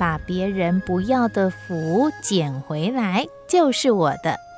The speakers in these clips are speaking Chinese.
把别人不要的福捡回来，就是我的。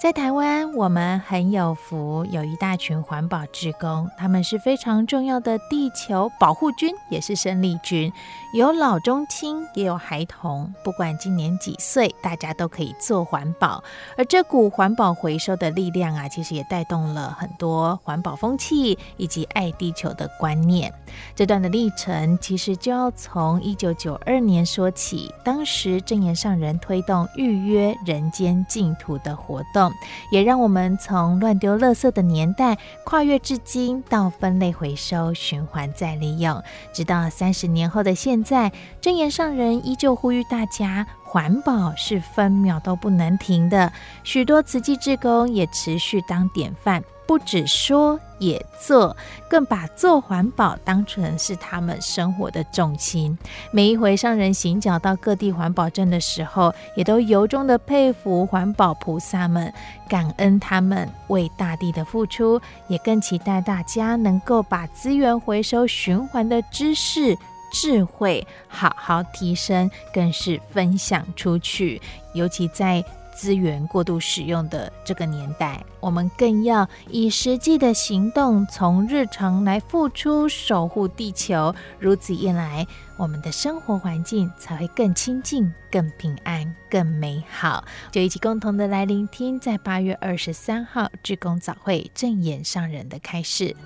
在台湾，我们很有福，有一大群环保志工，他们是非常重要的地球保护军，也是生力军。有老中青，也有孩童，不管今年几岁，大家都可以做环保。而这股环保回收的力量啊，其实也带动了很多环保风气以及爱地球的观念。这段的历程，其实就要从一九九二年说起。当时证严上人推动预约人间净土的活动。也让我们从乱丢垃圾的年代跨越至今，到分类回收、循环再利用，直到三十年后的现在，真言上人依旧呼吁大家，环保是分秒都不能停的。许多慈济志工也持续当典范。不止说也做，更把做环保当成是他们生活的重心。每一回上人行脚到各地环保镇的时候，也都由衷的佩服环保菩萨们，感恩他们为大地的付出，也更期待大家能够把资源回收循环的知识、智慧好好提升，更是分享出去。尤其在资源过度使用的这个年代，我们更要以实际的行动，从日常来付出，守护地球。如此一来，我们的生活环境才会更清净、更平安、更美好。就一起共同的来聆听，在八月二十三号志工早会证严上人的开示。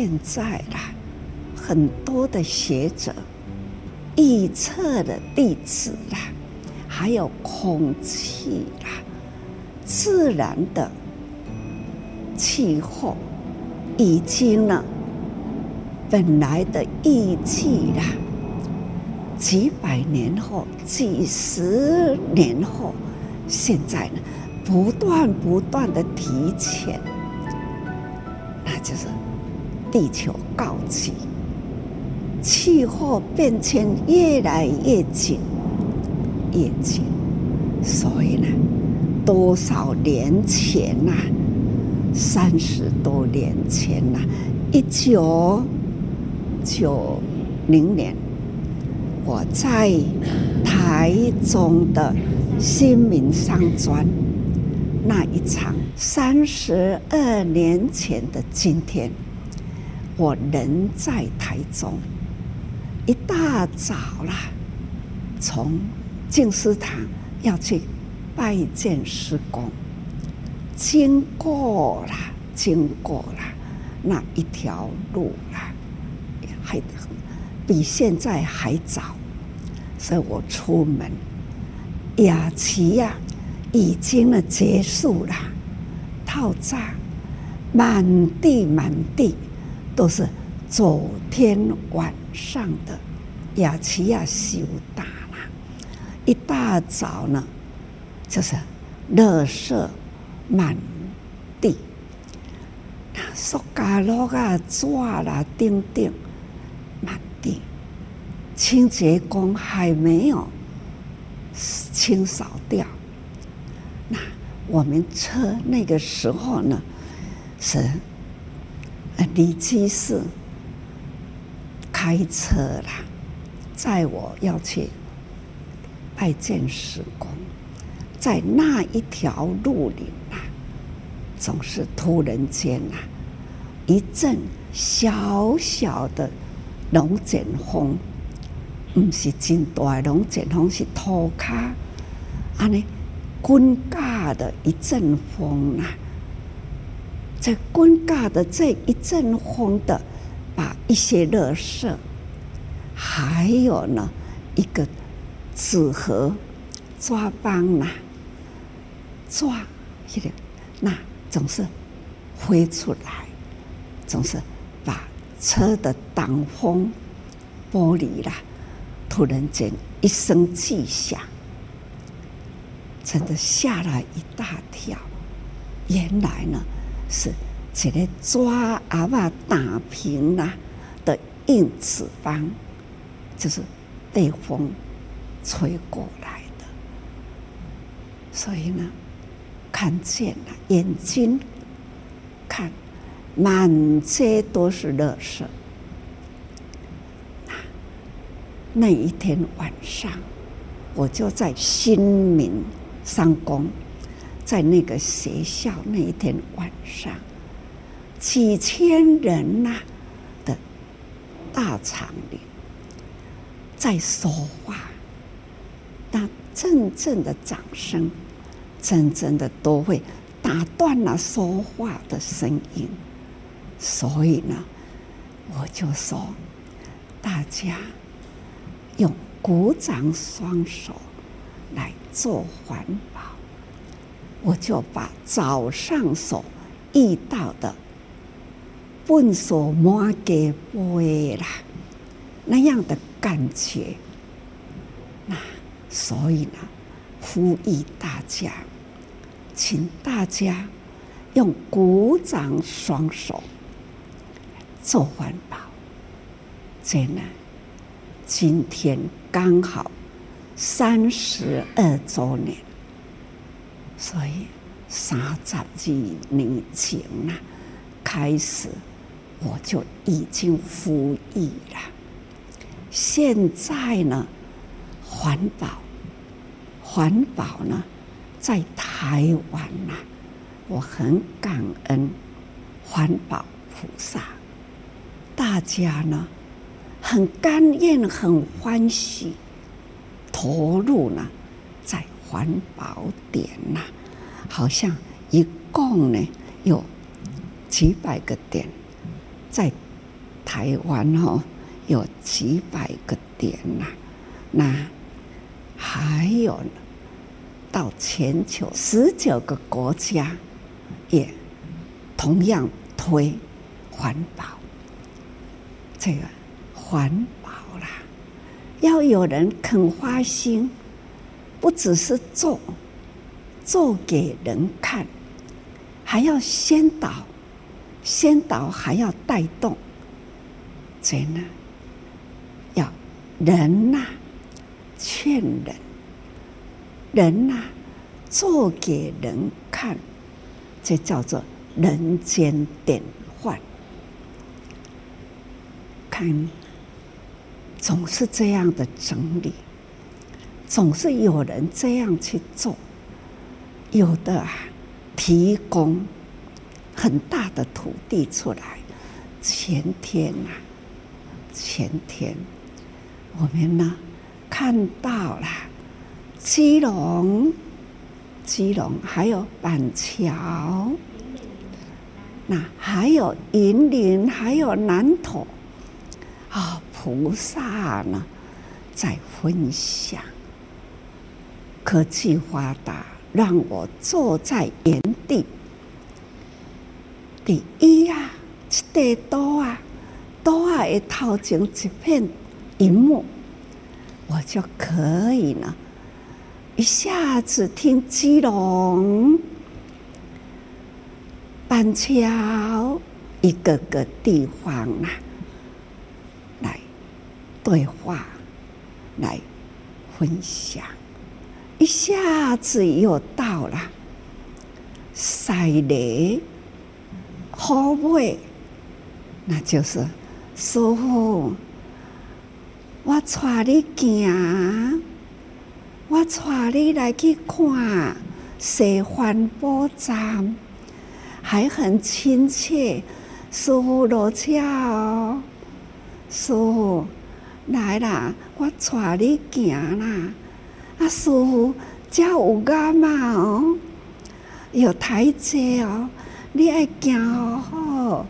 现在啦，很多的学者预测的地质啦，还有空气啦，自然的气候，已经呢，本来的预计啦，几百年后、几十年后，现在呢，不断不断的提前，那就是。地球告急，气候变迁越来越紧，越紧。所以呢，多少年前呐、啊，三十多年前呐、啊，一九九零年，我在台中的新民商专那一场，三十二年前的今天。我人在台中，一大早啦，从静思堂要去拜见师公，经过了，经过了那一条路啦，还比现在还早，所以我出门，雅琪呀，已经呢结束了，套扎，满地满地。都是昨天晚上的雅琪亚修大了，一大早呢，就是垃圾满地，那塑胶袋啊、纸啦、钉钉满地，清洁工还没有清扫掉。那我们车那个时候呢，是。李居士开车啦，载我要去拜见师公，在那一条路里啊，总是突然间啊，一阵小小的龙卷风，不是真大龙卷风，是土卡，安尼滚嘎的一阵风啊，在尴尬的这一阵风的，把一些垃圾，还有呢一个纸盒。抓帮呐，抓一点，那总是飞出来，总是把车的挡风玻璃啦，突然间一声巨响，真的吓了一大跳。原来呢，是这个抓阿爸打平啊的硬纸帮，就是被风吹过来的。所以呢，看见了眼睛，看满街都是垃圾。那一天晚上，我就在新民上工，在那个学校那一天晚上，几千人呐的大场里，在说话。那阵阵的掌声，阵阵的都会打断了说话的声音。所以呢，我就说，大家用鼓掌双手来做环。我就把早上所遇到的“笨手摸给背啦”那样的感觉，那。所以呢，呼吁大家，请大家用鼓掌双手做环保。真的，今天刚好三十二周年，所以三十几年前呐，开始我就已经呼吁了。现在呢？环保，环保呢，在台湾呐，我很感恩环保菩萨，大家呢很甘愿、很欢喜投入呢，环保点呐，好像一共呢有几百个点，在台湾哦有几百个点呐，那。还有到全球十九个国家，也同样推环保。这个环保啦，要有人肯花心，不只是做，做给人看，还要先导，先导还要带动。所以呢要人呐、劝人，人呐、做给人看，这叫做人间典范。看，总是这样的整理，总是有人这样去做，有的啊，提供很大的土地出来。前天呐、啊，前天我们呢。看到了基隆，基隆还有板桥，那还有云林，还有南投，啊、菩萨呢在分享。科技发达，让我坐在原地。第一啊，这地多啊，多啊，一套成一片银幕。我就可以呢，一下子听基隆、板桥一个个地方啊，来对话，来分享，一下子又到了赛雷好尾，那就是师傅。我带你行，我带你来去看西环宝藏，还很亲切。师傅落车哦，师傅来啦，我带你行啦。啊，师父这有噶嘛哦，有台阶哦，你爱行好好。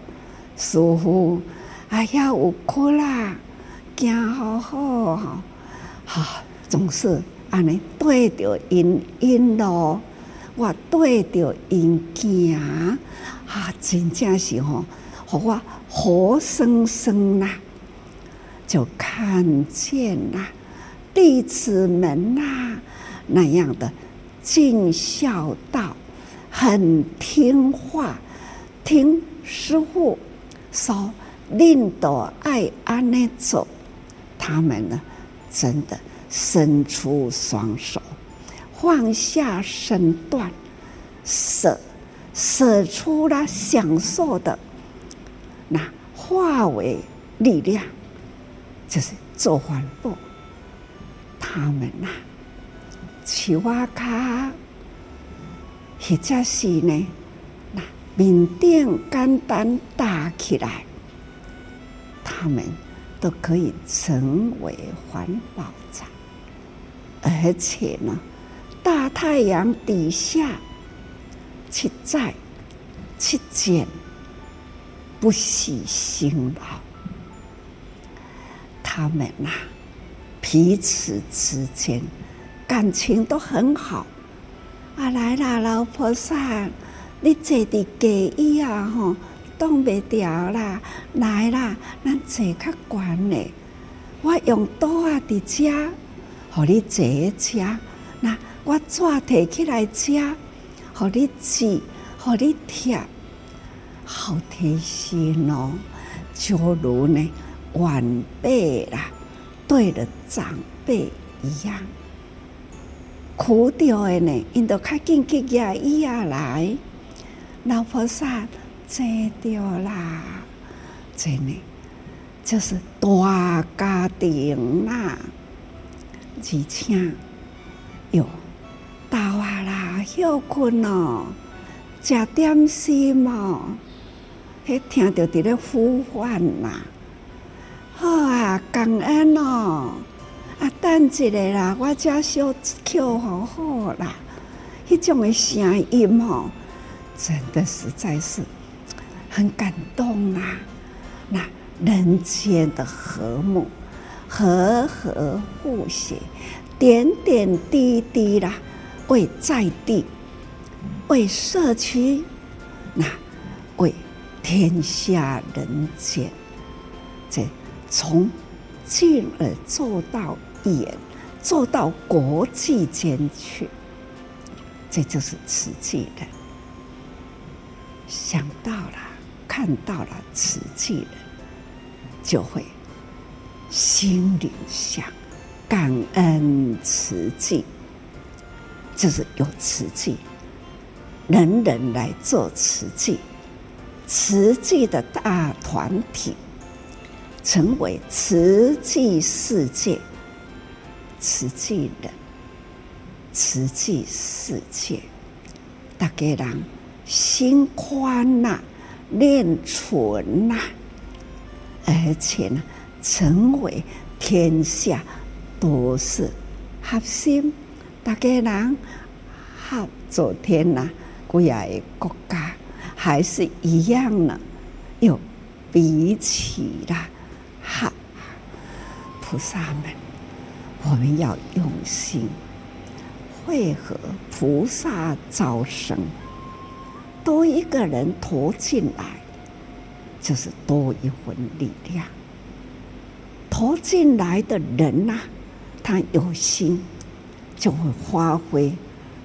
师父，哎呀，有苦啦，行好好哈，好，总是安尼对着因因咯，我对着因行，啊，真正是吼。我活生生呐，就看见呐，弟子们呐，那样的尽孝道，很听话，听师傅说，领导爱安内走，他们呢，真的伸出双手，放下身段，舍舍出了享受的。那化为力量，就是做环保。他们呐、啊，去挖卡，或者是呢，那面顶简单搭起来，他们都可以成为环保厂。而且呢，大太阳底下去摘、去捡。不惜辛劳，他们呐、彼此之间感情都很好。啊，来啦，老菩萨，你坐的给椅啊，吼，挡不掉啦。来啦，咱坐较悬嘞。我用刀啊，伫遮，互你坐遮。那我纸提起来遮，互你挤，互你贴。好贴心哦，就如呢晚辈啦，对了长辈一样。苦掉的呢，因都较紧去压伊啊来，老菩萨坐掉啦，真的就是大家庭啦，而且哟，到啊啦，休困哦，食点心哦。迄听着伫咧呼唤呐，好啊，感恩哦，啊，等一下啦，我遮小口好好啦，迄种的声音吼，真的实在是很感动啊！那人间的和睦，和和互协，点点滴滴啦，为在地，为社区，那为。天下人间，这从近而做到远，做到国际间去，这就是慈济人。想到了，看到了慈济人，就会心里想感恩慈济，就是有慈济，人人来做慈济。慈济的大团体，成为慈济世界，慈济人，慈济世界，大家人心宽呐、啊，念纯呐，而且呢，成为天下都是合心，大家人合昨天呐，贵亚的国家。还是一样呢，又彼此啦好菩萨们，我们要用心会和菩萨招生，多一个人投进来，就是多一份力量。投进来的人呐、他有心，就会发挥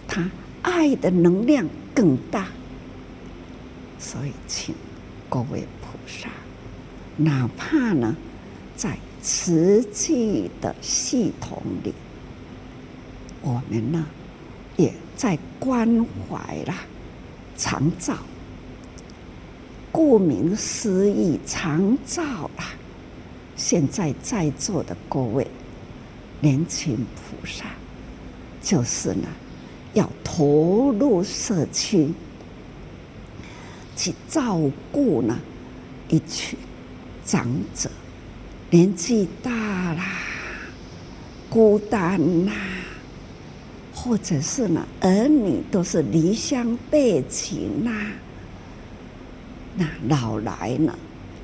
他爱的能量更大。所以，请各位菩萨，哪怕呢，在慈济的系统里，我们呢，也在关怀啦，长照。顾名思义，长照啦。现在在座的各位年轻菩萨，就是呢，要投入社区去照顾呢一群长者，年纪大啦，孤单呐，或者是呢儿女都是离乡背井啦，那老来呢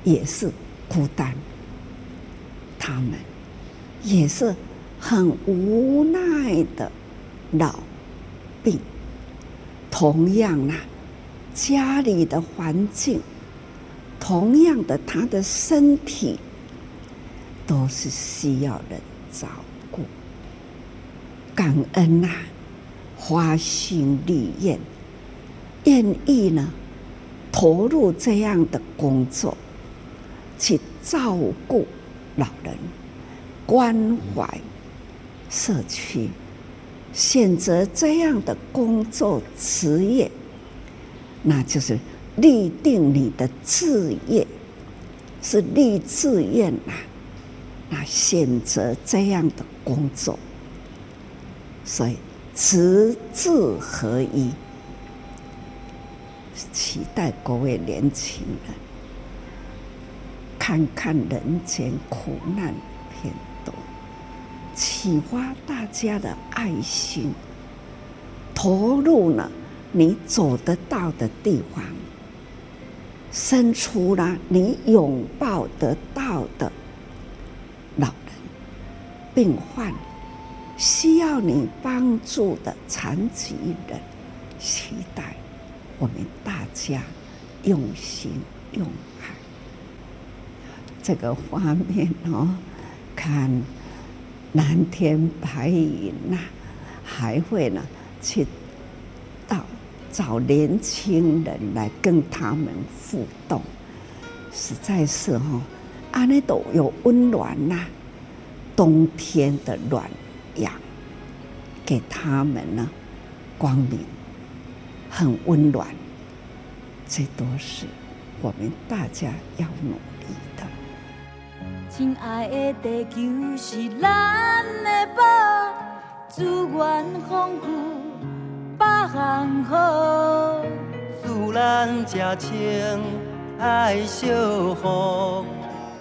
也是孤单，他们也是很无奈的。老病，同样啊，家里的环境，同样的，他的身体都是需要人照顾。感恩呐、啊，发心立愿，愿意呢投入这样的工作，去照顾老人，关怀社区。选择这样的工作职业，那就是立定你的志业，是立志愿呐。那选择这样的工作，所以职志合一，期待各位年轻人看看人间苦难片。启发大家的爱心，投入了你走得到的地方，伸出了你拥抱得到的、病患，需要你帮助的残疾人，期待我们大家用心用爱。这个画面哦，看。蓝天白云呐，还会呢去到找年轻人来跟他们互动，实在是哈，阿内都有温暖呐，冬天的暖阳，给他们呢光明，很温暖，这都是我们大家要努力的。亲爱的地球是咱的宝，资源丰富，百行好，自然真情爱相互，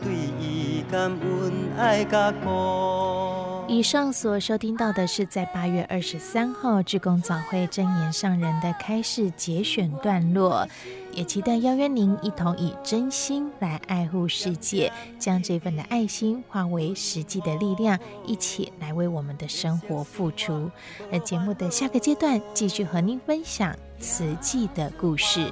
对伊感恩爱甲孤。以上所收听到的是在八月二十三号志工早会真言上人的开示节选段落。也期待邀约您一同以真心来爱护世界，将这份的爱心化为实际的力量，一起来为我们的生活付出。而节目的下个阶段，继续和您分享慈济的故事。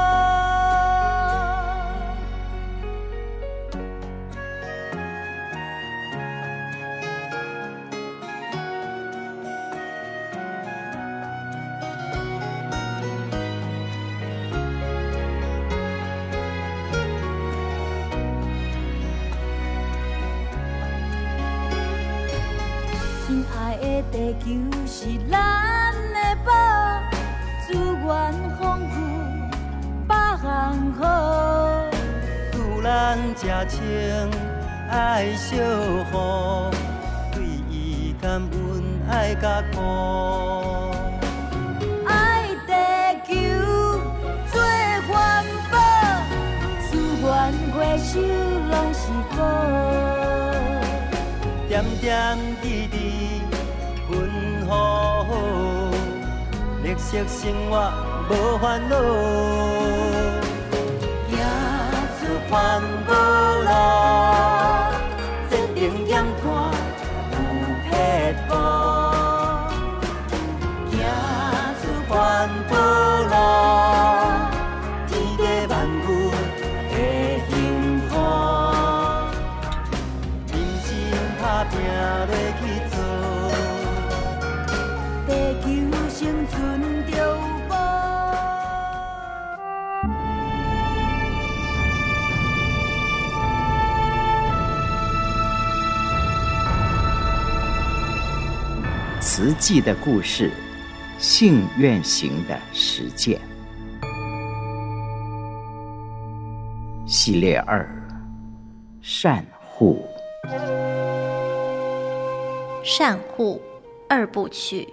无？地球是咱的宝，资源丰富，百行好，自然真情爱相互，对伊感恩爱甲孤。爱地球做环保，资源回收拢是宝，点点。好，绿色生活无烦恼，行出环保路，记的故事，信愿行的实践。系列二：善护。善护二部曲，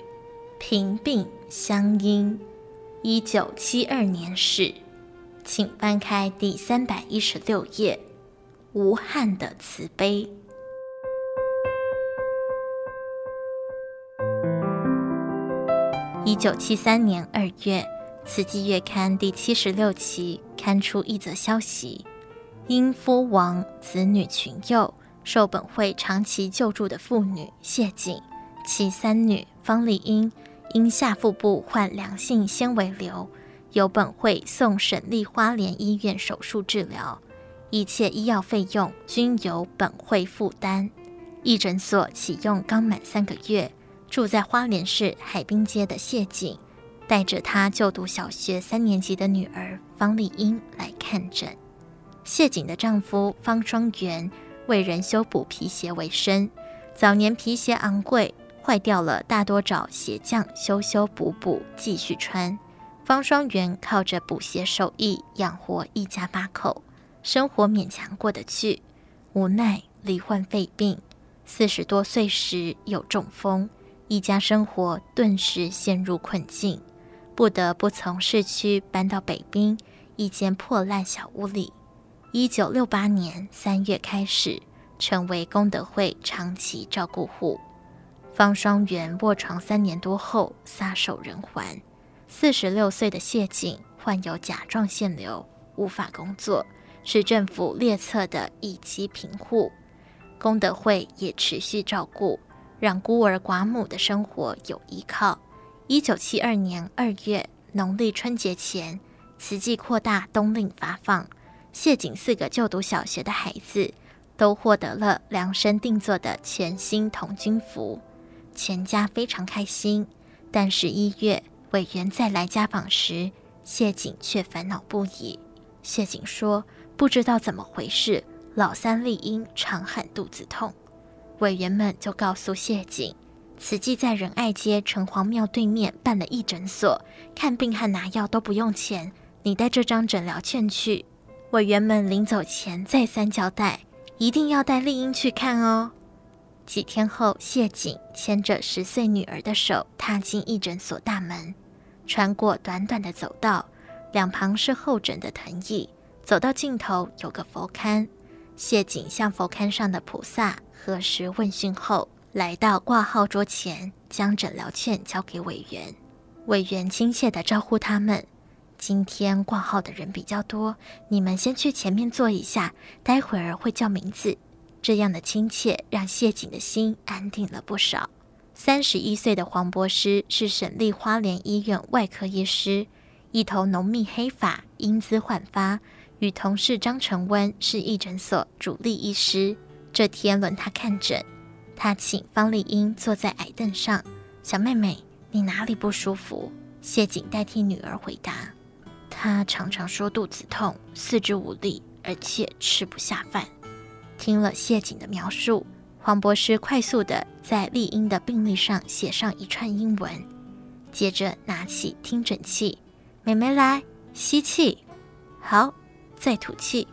平病相因。一九七二年始，请翻开第三百一十六页。无憾的慈悲。一九七三年二月，《慈济月刊》第七十六期刊出一则消息：因夫亡、子女群幼，受本会长期救助的妇女谢景，其三女方丽英因下腹部患良性纤维瘤，由本会送省立花莲医院手术治疗。一切医药费用均由本会负担。义诊所启用刚满三个月，住在花莲市海滨街的谢景，带着她就读小学三年级的女儿方丽英来看诊。谢景的丈夫方双元为人修补皮鞋为生，早年皮鞋昂贵，坏掉了大多找鞋匠修修补补继续穿。方双元靠着补鞋手艺养活一家八口。生活勉强过得去，无奈罹患肺病，四十多岁时又中风，一家生活顿时陷入困境，不得不从市区搬到北滨一间破烂小屋里。一九六八年三月开始，成为功德会长期照顾户。方双元卧床三年多后撒手人寰。四十六岁的谢景患有甲状腺瘤，无法工作。是政府列册的一级贫户，功德会也持续照顾，让孤儿寡母的生活有依靠。一九七二年二月农历春节前，慈济扩大冬令发放，谢景四个就读小学的孩子都获得了量身定做的全新童军服，全家非常开心。但十一月委员再来家访时，谢景却烦恼不已。谢景说。不知道怎么回事，老三丽英常喊肚子痛，委员们就告诉谢景，慈济在仁爱街城隍庙对面办了义诊所，看病和拿药都不用钱，你带这张诊疗券去。委员们临走前再三交代，一定要带丽英去看哦。几天后，谢景牵着十岁女儿的手踏进义诊所大门，穿过短短的走道，两旁是候诊的藤椅。走到尽头有个佛龛，谢景向佛龛上的菩萨核实问讯后，来到挂号桌前，将诊疗券交给委员。委员亲切地招呼他们：“今天挂号的人比较多，你们先去前面坐一下，待会儿会叫名字。”这样的亲切让谢景的心安定了不少。三十一岁的黄博士是省立花莲医院外科医师，一头浓密黑发，英姿焕发。与同事张成温是义诊所主力医师。这天轮他看诊，他请方丽英坐在矮凳上。小妹妹，你哪里不舒服？谢景代替女儿回答。她常常说肚子痛、四肢无力，而且吃不下饭。听了谢景的描述，黄博士快速地在丽英的病历上写上一串英文，接着拿起听诊器，妹妹来吸气，好。再吐气，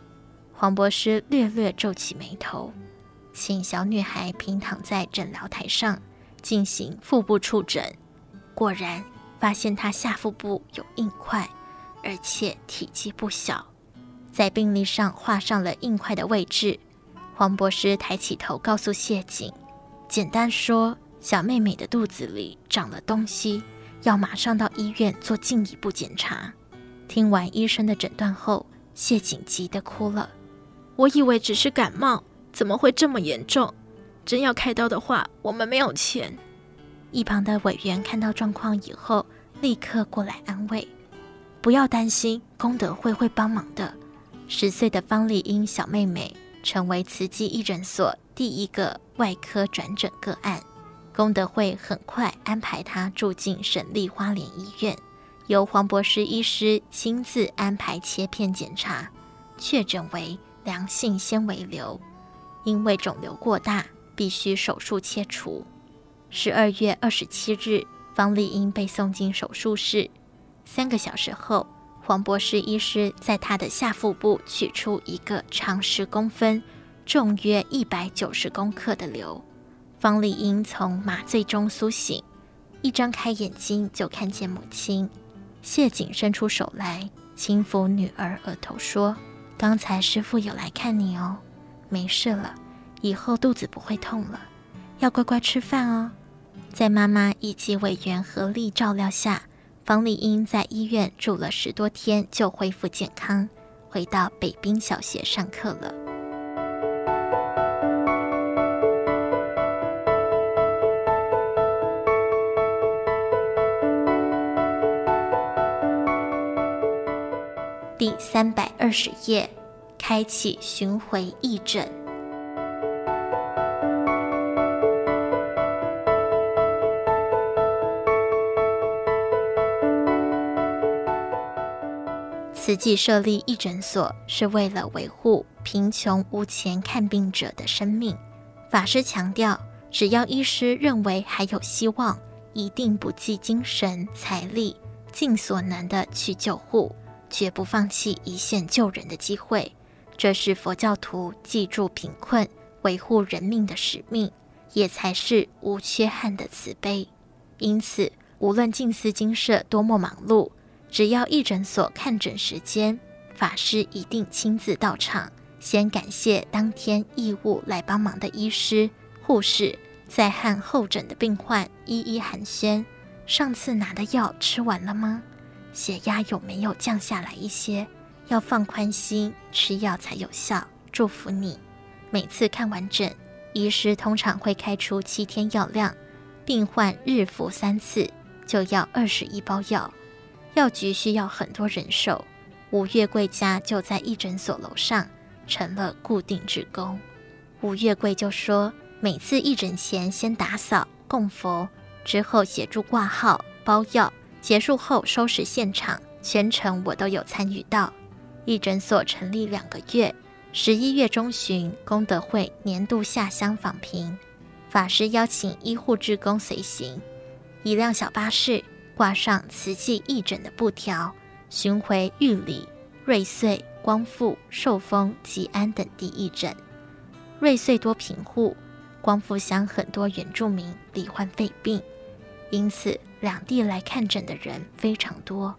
黄博士略略皱起眉头，请小女孩平躺在诊疗台上进行腹部触诊。果然发现她下腹部有硬块，而且体积不小。在病历上画上了硬块的位置。黄博士抬起头告诉谢景：“简单说，小妹妹的肚子里长了东西，要马上到医院做进一步检查。”听完医生的诊断后。谢景急得哭了，我以为只是感冒，怎么会这么严重？真要开刀的话，我们没有钱。一旁的委员看到状况以后，立刻过来安慰：“不要担心，功德会会帮忙的。”十岁的方丽英小妹妹成为慈济义诊所第一个外科转诊个案，功德会很快安排她住进省立花莲医院。由黄博士医师亲自安排切片检查，确诊为良性纤维瘤，因为肿瘤过大，必须手术切除。十二月二十七日，方丽英被送进手术室。三个小时后，黄博士医师在她的下腹部取出一个长十公分、重约一百九十公克的瘤。方丽英从麻醉中苏醒，一张开眼睛就看见母亲。谢景伸出手来，轻抚女儿额头，说：“刚才师父有来看你哦，没事了，以后肚子不会痛了，要乖乖吃饭哦。”在妈妈以及委员合力照料下，方丽英在医院住了十多天，就恢复健康，回到北滨小学上课了。第三百二十页，开启巡回义诊。慈济设立义诊所，是为了维护贫穷无钱看病者的生命。法师强调，只要医师认为还有希望，一定不计精神财力，尽所能的去救护。绝不放弃一线救人的机会，这是佛教徒济助贫困、维护人命的使命，也才是无缺憾的慈悲。因此，无论静思精舍多么忙碌，只要义诊所看诊时间，法师一定亲自到场，先感谢当天义务来帮忙的医师、护士，再和候诊的病患一一寒暄：上次拿的药吃完了吗？血压有没有降下来一些？要放宽心，吃药才有效。祝福你。每次看完诊，医师通常会开出七天药量，病患日服三次，就要二十一包药。药局需要很多人手，吴月桂家就在一诊所楼上，成了固定职工。吴月桂就说，每次义诊前先打扫供佛，之后协助挂号包药。结束后收拾现场，全程我都有参与到。义诊所成立两个月，十一月中旬，功德会年度下乡访贫，法师邀请医护志工随行，一辆小巴士挂上慈济义诊的布条，巡回玉里、瑞穗、光复、寿丰、吉安等地义诊。瑞穗多贫户，光复乡很多原住民罹患肺病。因此，两地来看诊的人非常多，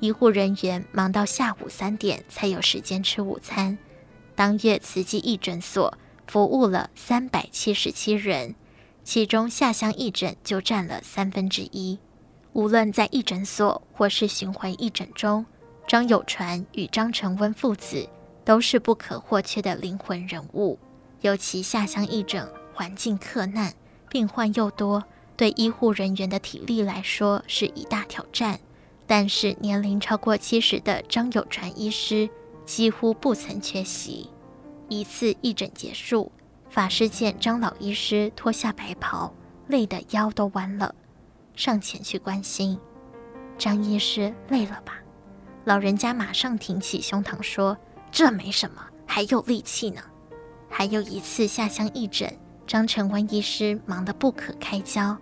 医护人员忙到下午三点才有时间吃午餐。当月慈济义诊所服务了三百七十七人，其中下乡义诊就占了三分之一。无论在义诊所或是巡回义诊中，张友传与张成温父子都是不可或缺的灵魂人物。尤其下乡义诊环境克难，病患又多。对医护人员的体力来说是一大挑战，但是年龄超过七十的张有传医师几乎不曾缺席。一次义诊结束，法师见张老医师脱下白袍，累得腰都弯了，上前去关心：“张医师累了吧？”老人家马上挺起胸膛说：“这没什么，还有力气呢。”还有一次下乡义诊，张成温医师忙得不可开交。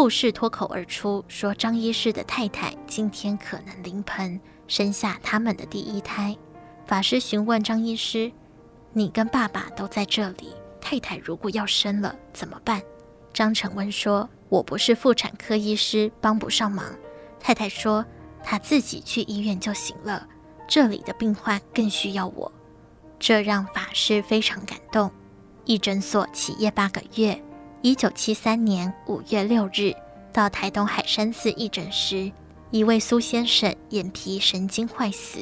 护士脱口而出说：“张医师的太太今天可能临盆，生下他们的第一胎。”法师询问张医师：“你跟爸爸都在这里，太太如果要生了怎么办？”张成温说：“我不是妇产科医师，帮不上忙。”太太说：“她自己去医院就行了，这里的病患更需要我。”这让法师非常感动。一诊所起业八个月。一九七三年五月六日，到台东海山寺义诊时，一位苏先生眼皮神经坏死，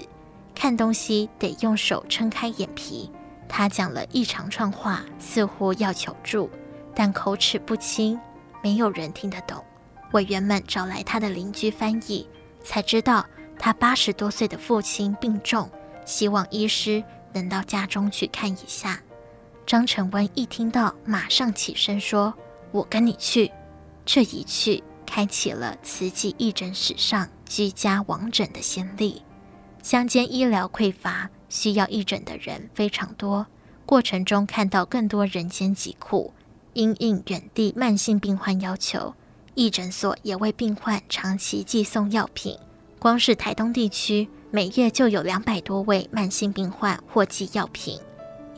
看东西得用手撑开眼皮。他讲了一长串话，似乎要求助，但口齿不清，没有人听得懂。委员们找来他的邻居翻译，才知道他八十多岁的父亲病重，希望医师能到家中去看一下。张成温一听到，马上起身说：“我跟你去。”这一去，开启了慈济义诊史上居家王诊的先例。乡间医疗匮乏，需要义诊的人非常多。过程中看到更多人间疾苦，因应远地慢性病患要求，义诊所也为病患长期寄送药品。光是台东地区，每月就有两百多位慢性病患获寄药品。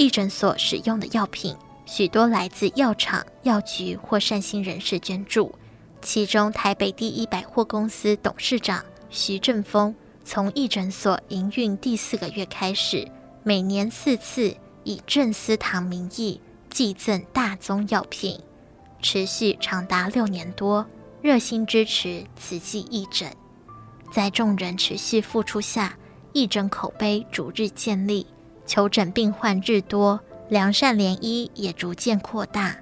义诊所使用的药品，许多来自药厂、药局或善心人士捐助。其中，台北第一百货公司董事长徐正峰，从义诊所营运第四个月开始，每年四次以正思堂名义寄赠大宗药品，持续长达六年多，热心支持慈济义诊。在众人持续付出下，义诊口碑逐日建立，求诊病患日多，良善联医也逐渐扩大。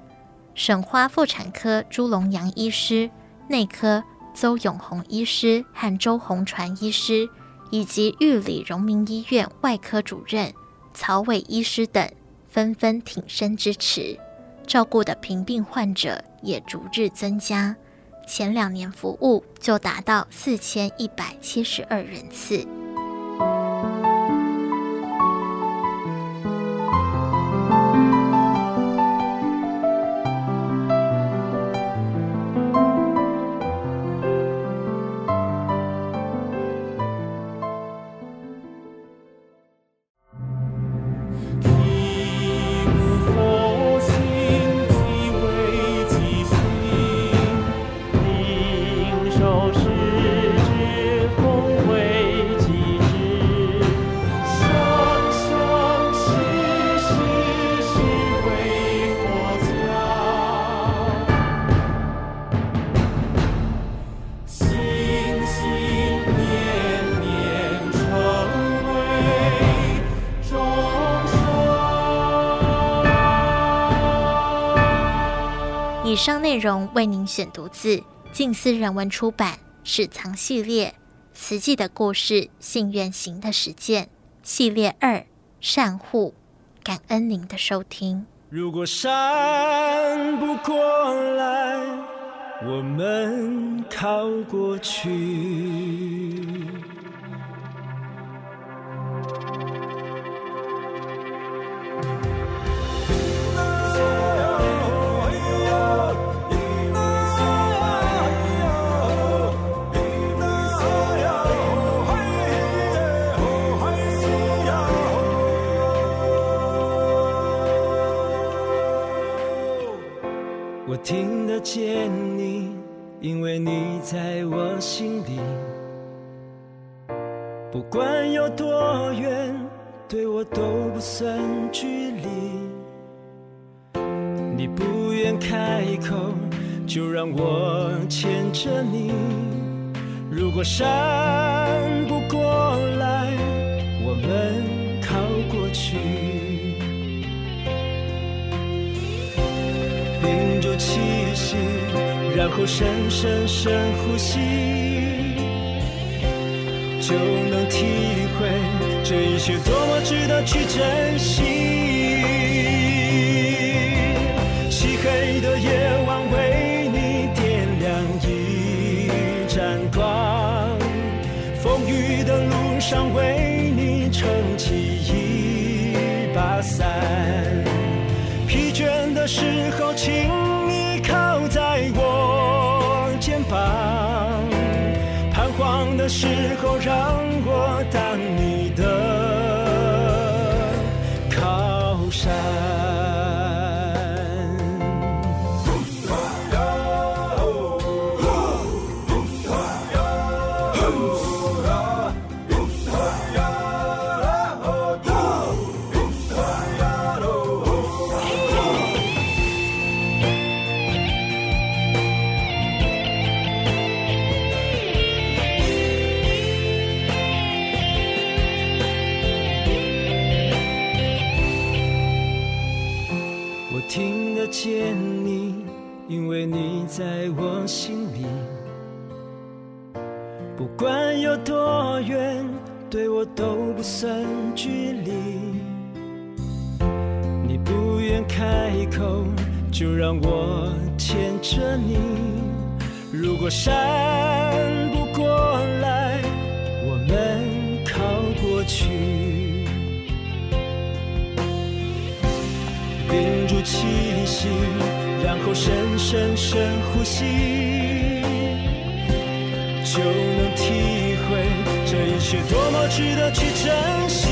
省花妇产科朱龙阳医师、内科邹永红医师和周宏传医师，以及玉里荣民医院外科主任曹伟医师等，纷纷挺身支持，照顾的贫病患者也逐日增加。前两年服务就达到四千一百七十二人次。以上内容为您选读自静思人文出版《史藏系列：慈济的故事，信愿行的实践》系列二善护，感恩您的收听。如果山不过来，我们靠过去。听得见你，因为你在我心里。不管有多远，对我都不算距离。你不愿开口，就让我牵着你。如果山不过来，我们气息，然后深深深呼吸，就能体会这一切多么值得去珍惜。漆黑的夜晚为你点亮一盏光，风雨的路上为你撑起一把伞，疲倦的时候请。时候让我对我都不算距离。你不愿开口，就让我牵着你。如果山不过来，我们靠过去，屏住气息。然后深深深呼吸，就能体这一切多么值得去珍惜。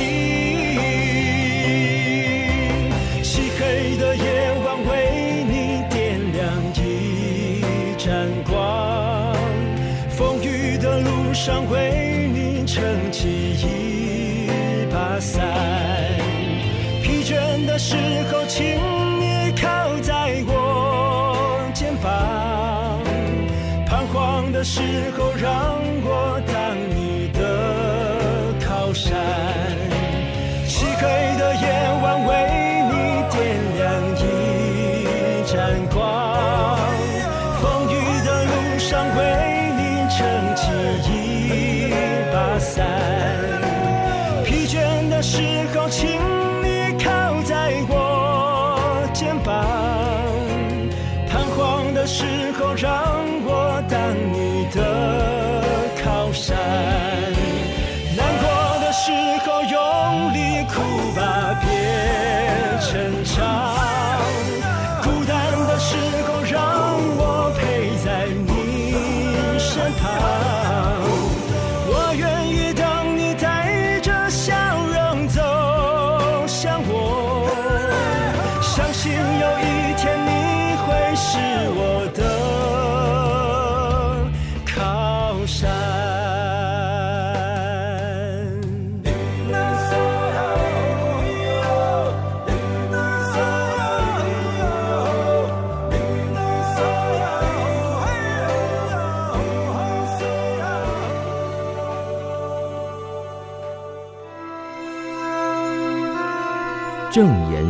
漆黑的夜晚为你点亮一盏光，风雨的路上为你撑起一把伞，疲倦的时候请你靠在我肩膀，彷徨。的时候，让的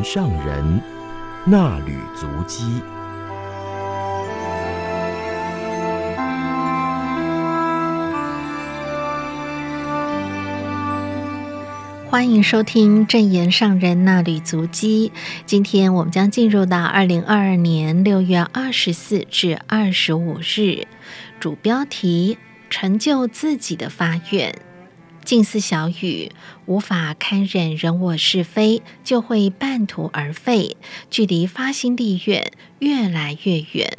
上人那履足迹，欢迎收听正言上人衲履足迹。今天我们将进入到二零二二年六月二十四至二十五日，主标题：成就自己的发愿。近似小雨，无法堪忍人我是非，就会半途而废，距离发心立愿越来越远。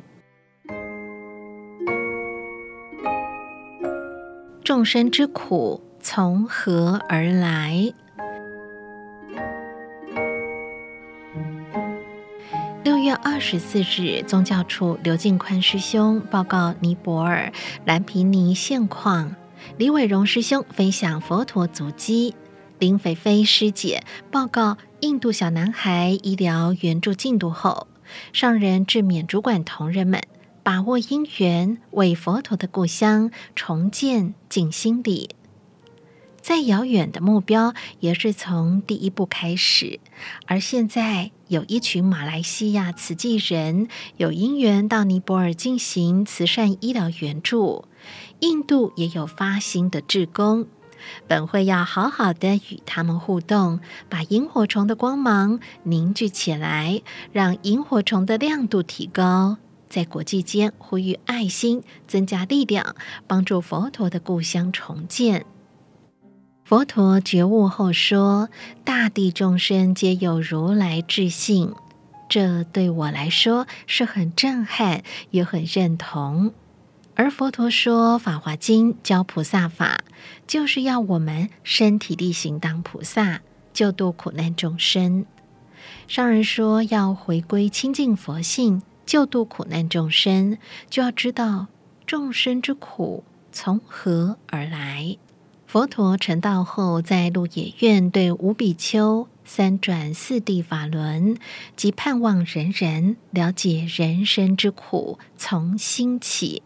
众生之苦从何而来？六月二十四日，宗教处刘进宽师兄报告尼泊尔蓝皮尼现况。李伟荣师兄分享佛陀足迹，林菲菲师姐报告印度小男孩医疗援助进度后，上人致勉主管同仁们把握因缘，为佛陀的故乡重建静心里。再遥远的目标也是从第一步开始，而现在有一群马来西亚慈济人有因缘到尼泊尔进行慈善医疗援助。印度也有发心的志工，本会要好好的与他们互动，把萤火虫的光芒凝聚起来，让萤火虫的亮度提高，在国际间呼吁爱心，增加力量，帮助佛陀的故乡重建。佛陀觉悟后说：“大地众生皆有如来智性。”这对我来说是很震撼，也很认同。而佛陀说《法华经》教菩萨法，就是要我们身体力行当菩萨，救度苦难众生。上人说要回归清净佛性，救度苦难众生，就要知道众生之苦从何而来。佛陀成道后，在鹿野苑对五比丘三转四谛法轮，即盼望人人了解人生之苦从心起。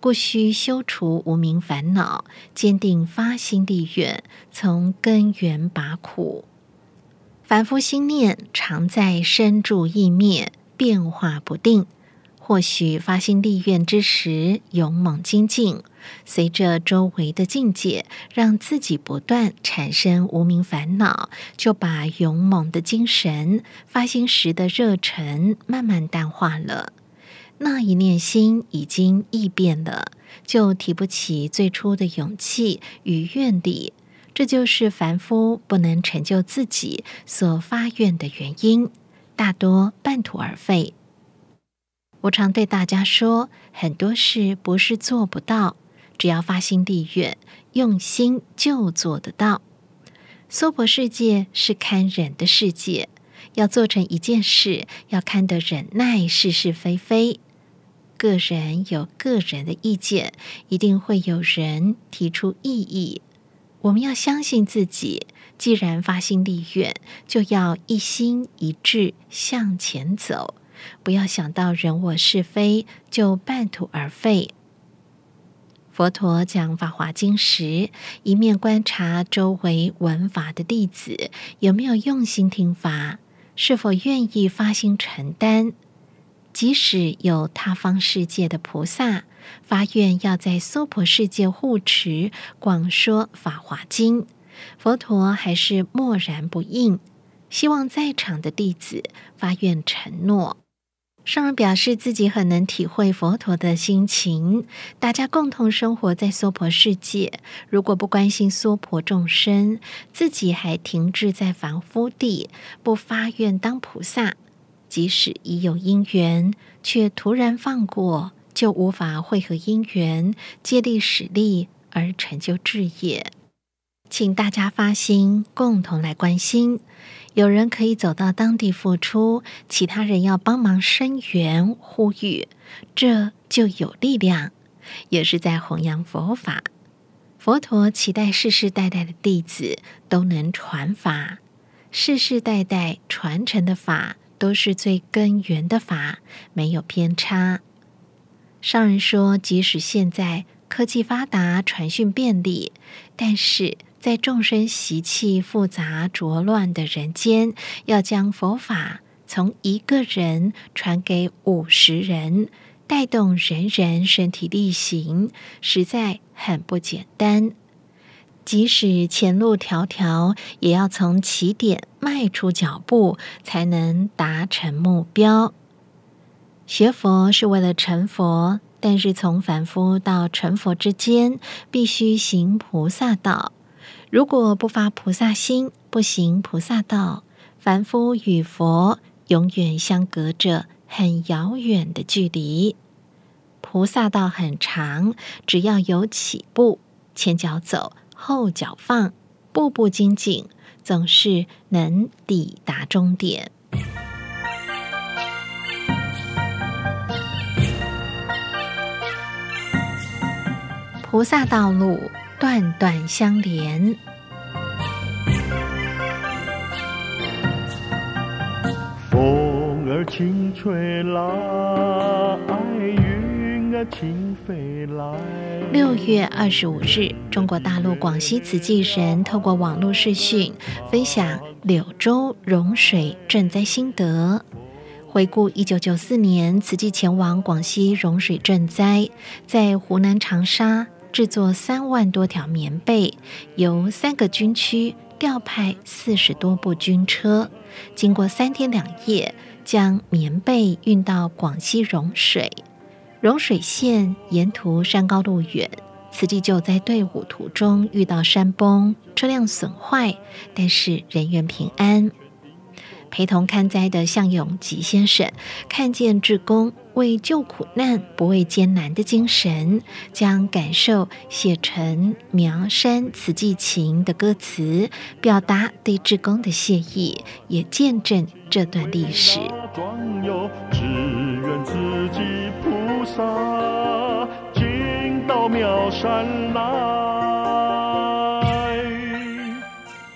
故须修除无明烦恼，坚定发心立愿，从根源拔苦。凡夫心念常在生住异灭，变化不定。或许发心立愿之时勇猛精进，随着周围的境界，让自己不断产生无明烦恼，就把勇猛的精神、发心时的热忱慢慢淡化了。那一念心已经异变了，就提不起最初的勇气与愿力，这就是凡夫不能成就自己所发愿的原因，大多半途而废。我常对大家说，很多事不是做不到，只要发心地愿，用心就做得到。娑婆世界是看忍的世界，要做成一件事，要看得忍耐是是非非。个人有个人的意见，一定会有人提出异议。我们要相信自己，既然发心立愿，就要一心一志向前走。不要想到人我是非就半途而废。佛陀讲《法华经》时，一面观察周围闻法的弟子有没有用心听法，是否愿意发心承担。即使有他方世界的菩萨发愿要在娑婆世界护持广说《法华经》，佛陀还是默然不应，希望在场的弟子发愿承诺。上人表示自己很能体会佛陀的心情，大家共同生活在娑婆世界，如果不关心娑婆众生，自己还停滞在凡夫地，不发愿当菩萨，即使已有因缘，却突然放过，就无法汇合因缘，借力使力而成就志业。请大家发心，共同来关心。有人可以走到当地付出，其他人要帮忙声援呼吁，这就有力量，也是在弘扬佛法。佛陀期待世世代代的弟子都能传法，世世代代传承的法都是最根源的法，没有偏差。上人说，即使现在科技发达，传讯便利，但是。在众生习气复杂浊乱的人间，要将佛法从一个人传给五十人，带动人人身体力行，实在很不简单。即使前路迢迢，也要从起点迈出脚步，才能达成目标。学佛是为了成佛，但是从凡夫到成佛之间，必须行菩萨道。如果不发菩萨心，不行菩萨道，凡夫与佛永远相隔着很遥远的距离。菩萨道很长，只要有起步，前脚走，后脚放，步步精进，总是能抵达终点。菩萨道路。段段相连，风儿轻吹，来。六月二十五日，中国大陆广西慈济人透过网络视讯分享柳州融水赈灾心得，回顾一九九四年慈济前往广西融水赈灾，在湖南长沙。制作三万多条棉被，由三个军区调派四十多部军车，经过三天两夜，将棉被运到广西融水。融水县沿途山高路远，慈济救灾队伍途中遇到山崩，车辆损坏，但是人员平安。陪同看灾的向永吉先生看见志工为救苦难不畏艰难的精神，将感受写成《苗山慈济情》的歌词，表达对志工的谢意，也见证这段历史。只愿慈济菩萨进到庙山来。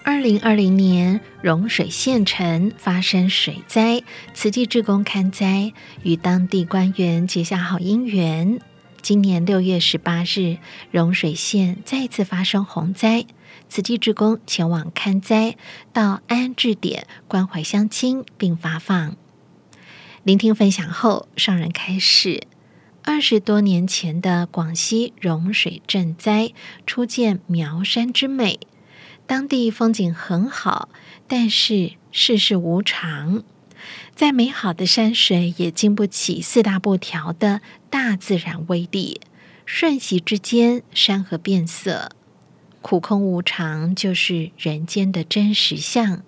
二零二零年，融水县城发生水灾，慈济志工勘灾，与当地官员结下好姻缘。今年六月十八日，融水县再次发生洪灾，慈济志工前往勘灾，到安置点关怀乡亲，并发放。聆听分享后，上人开示：二十多年前的广西融水赈灾，初见苗山之美。当地风景很好，但是世事无常，再美好的山水也经不起四大不调的大自然威力。瞬息之间，山河变色，苦空无常，就是人间的真实相。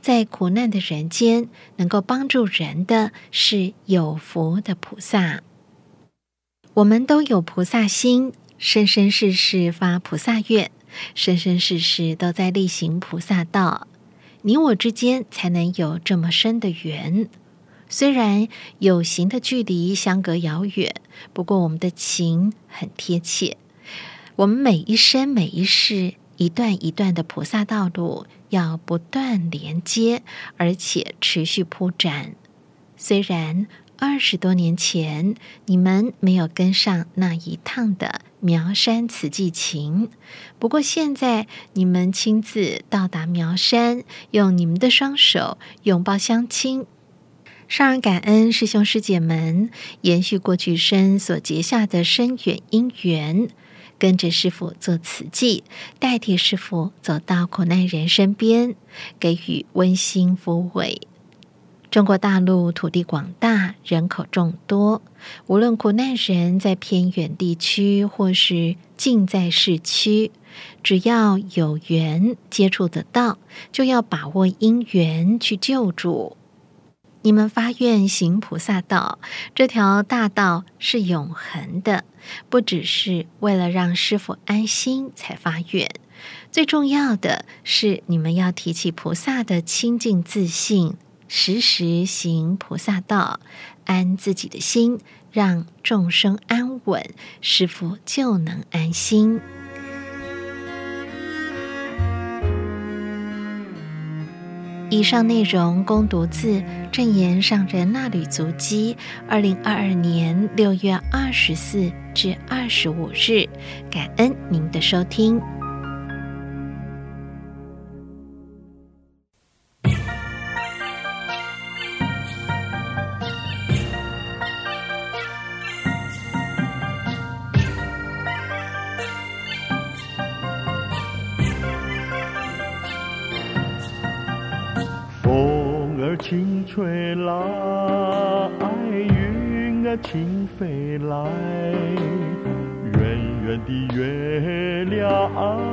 在苦难的人间，能够帮助人的是有福的菩萨。我们都有菩萨心，生生世世发菩萨愿，生生世世都在力行菩萨道。你我之间才能有这么深的缘。虽然有形的距离相隔遥远，不过我们的情很贴切。我们每一生每一世，一段一段的菩萨道路，要不断连接，而且持续铺展。虽然二十多年前你们没有跟上那一趟的苗山慈济情，不过现在你们亲自到达苗山，用你们的双手拥抱乡亲。上人感恩师兄师姐们延续过去生所结下的深远因缘，跟着师父做慈济，代替师父走到苦难人身边，给予温馨抚慰。中国大陆土地广大，人口众多，无论苦难人在偏远地区或是近在市区，只要有缘接触得到，就要把握因缘去救助。你们发愿行菩萨道，这条大道是永恒的，不只是为了让师傅安心才发愿，最重要的是你们要提起菩萨的清净自信，时时行菩萨道，安自己的心，让众生安稳，师父就能安心。以上内容供读自证言上人衲履足迹，二零二二年六月二十四至二十五日，感恩您的收听。请飞来，圆圆的月亮。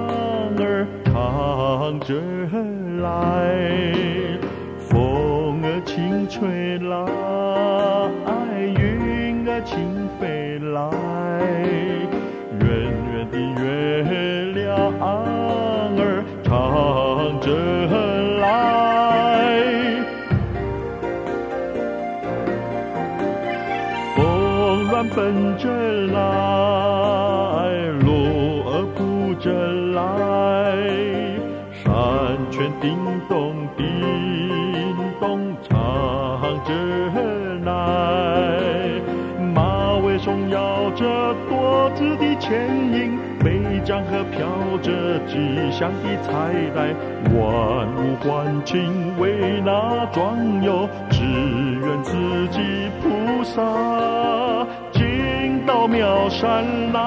奔着来，锣儿扑着来，山泉叮咚叮咚唱着来，马尾松摇着多姿的牵引，北江河飘着吉祥的彩带，万物欢庆为那壮游，只愿自己菩萨。到苗山来，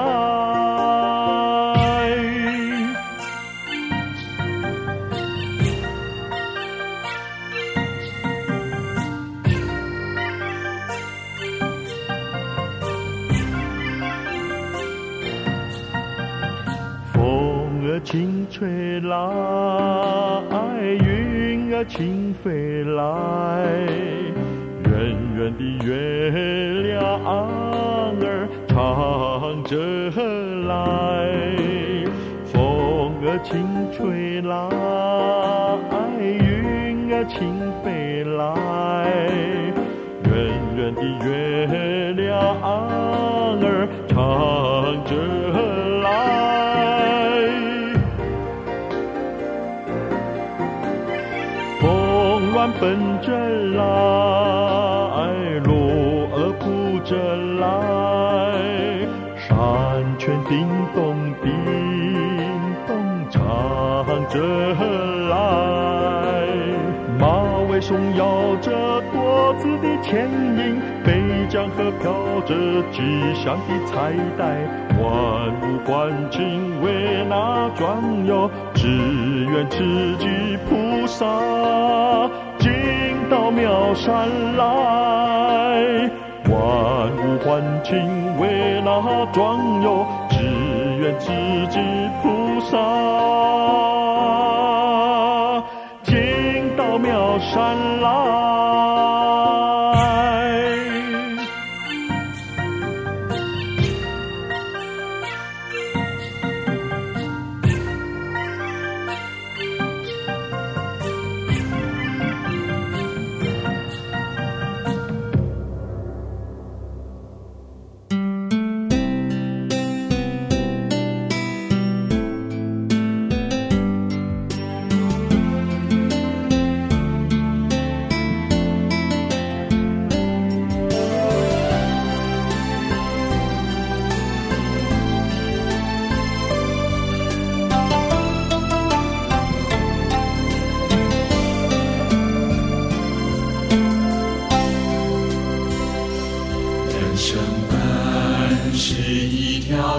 风儿轻吹来，云儿轻飞来。圆圆的月亮儿唱着来，风儿轻吹来，云儿轻飞来，圆圆的月亮儿唱着来，风乱奔着来。路儿铺着来，着来，马尾松摇着多姿的牵引，北江河飘着吉祥的彩带，万物欢庆为那庄游，只愿自己菩萨进到庙山来。万物欢庆为那庄游，只愿自己菩萨进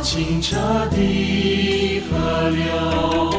清澈的河流，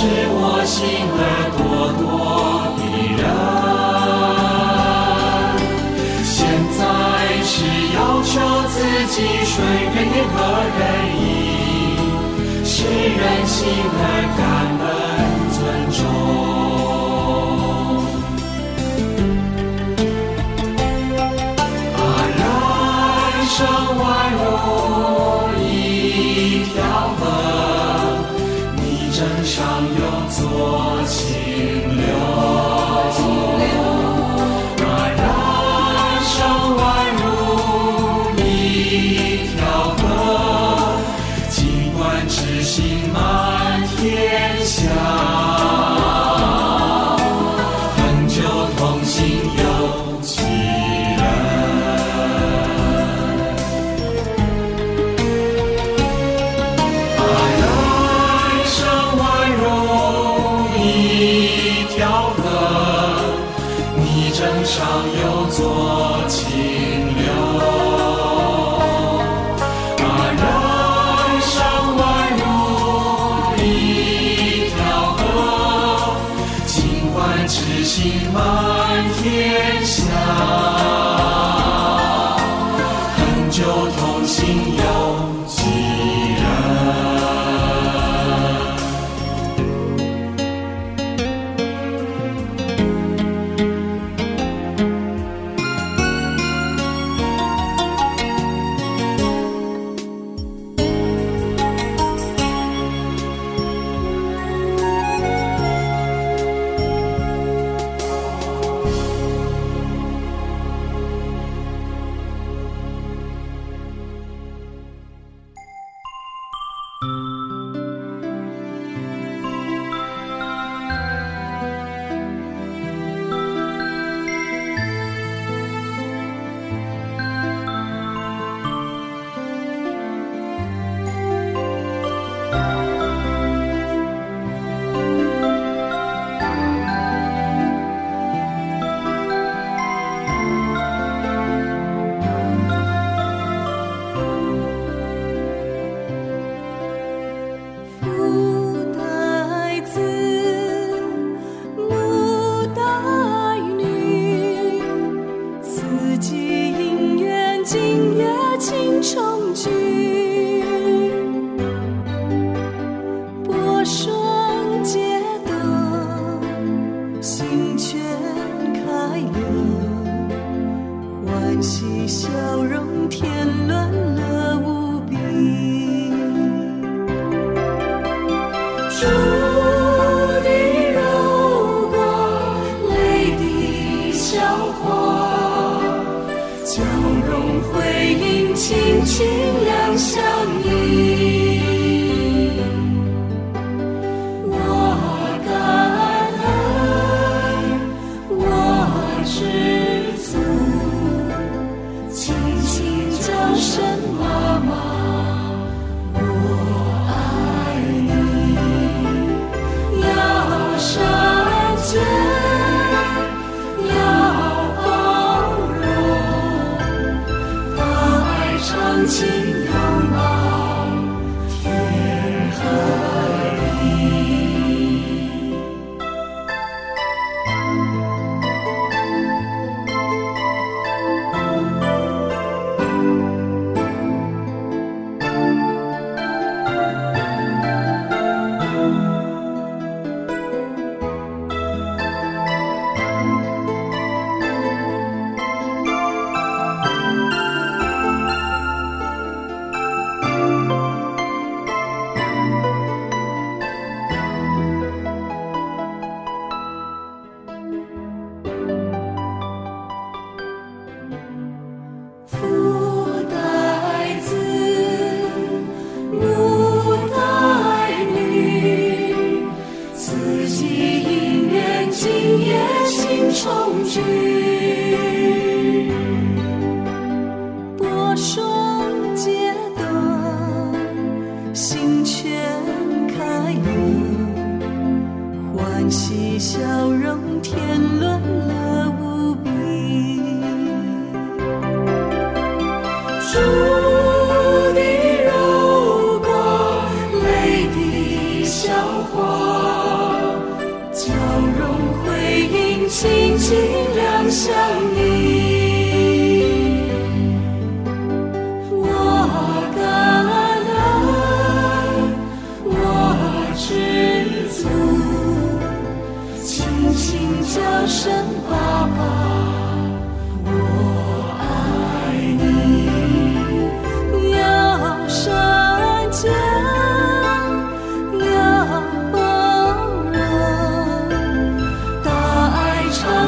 是我心儿朵朵的人现在是要求自己顺天和人意是人心儿感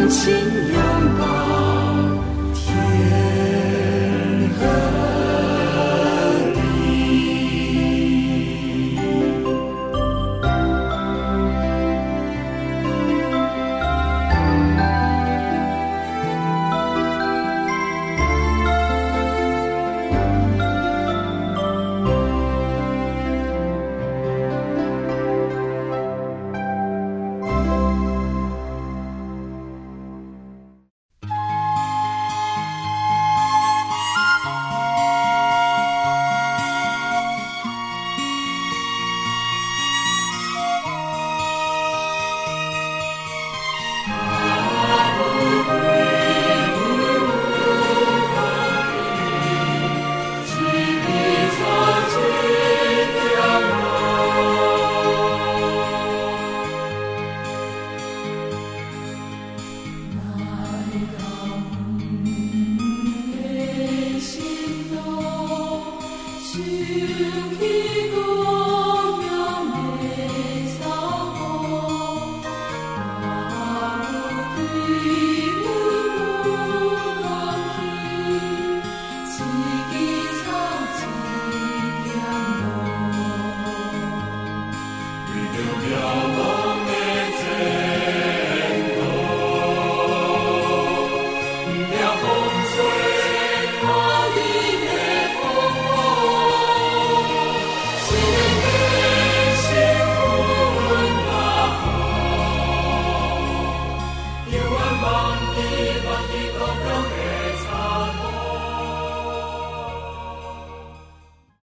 深情拥抱。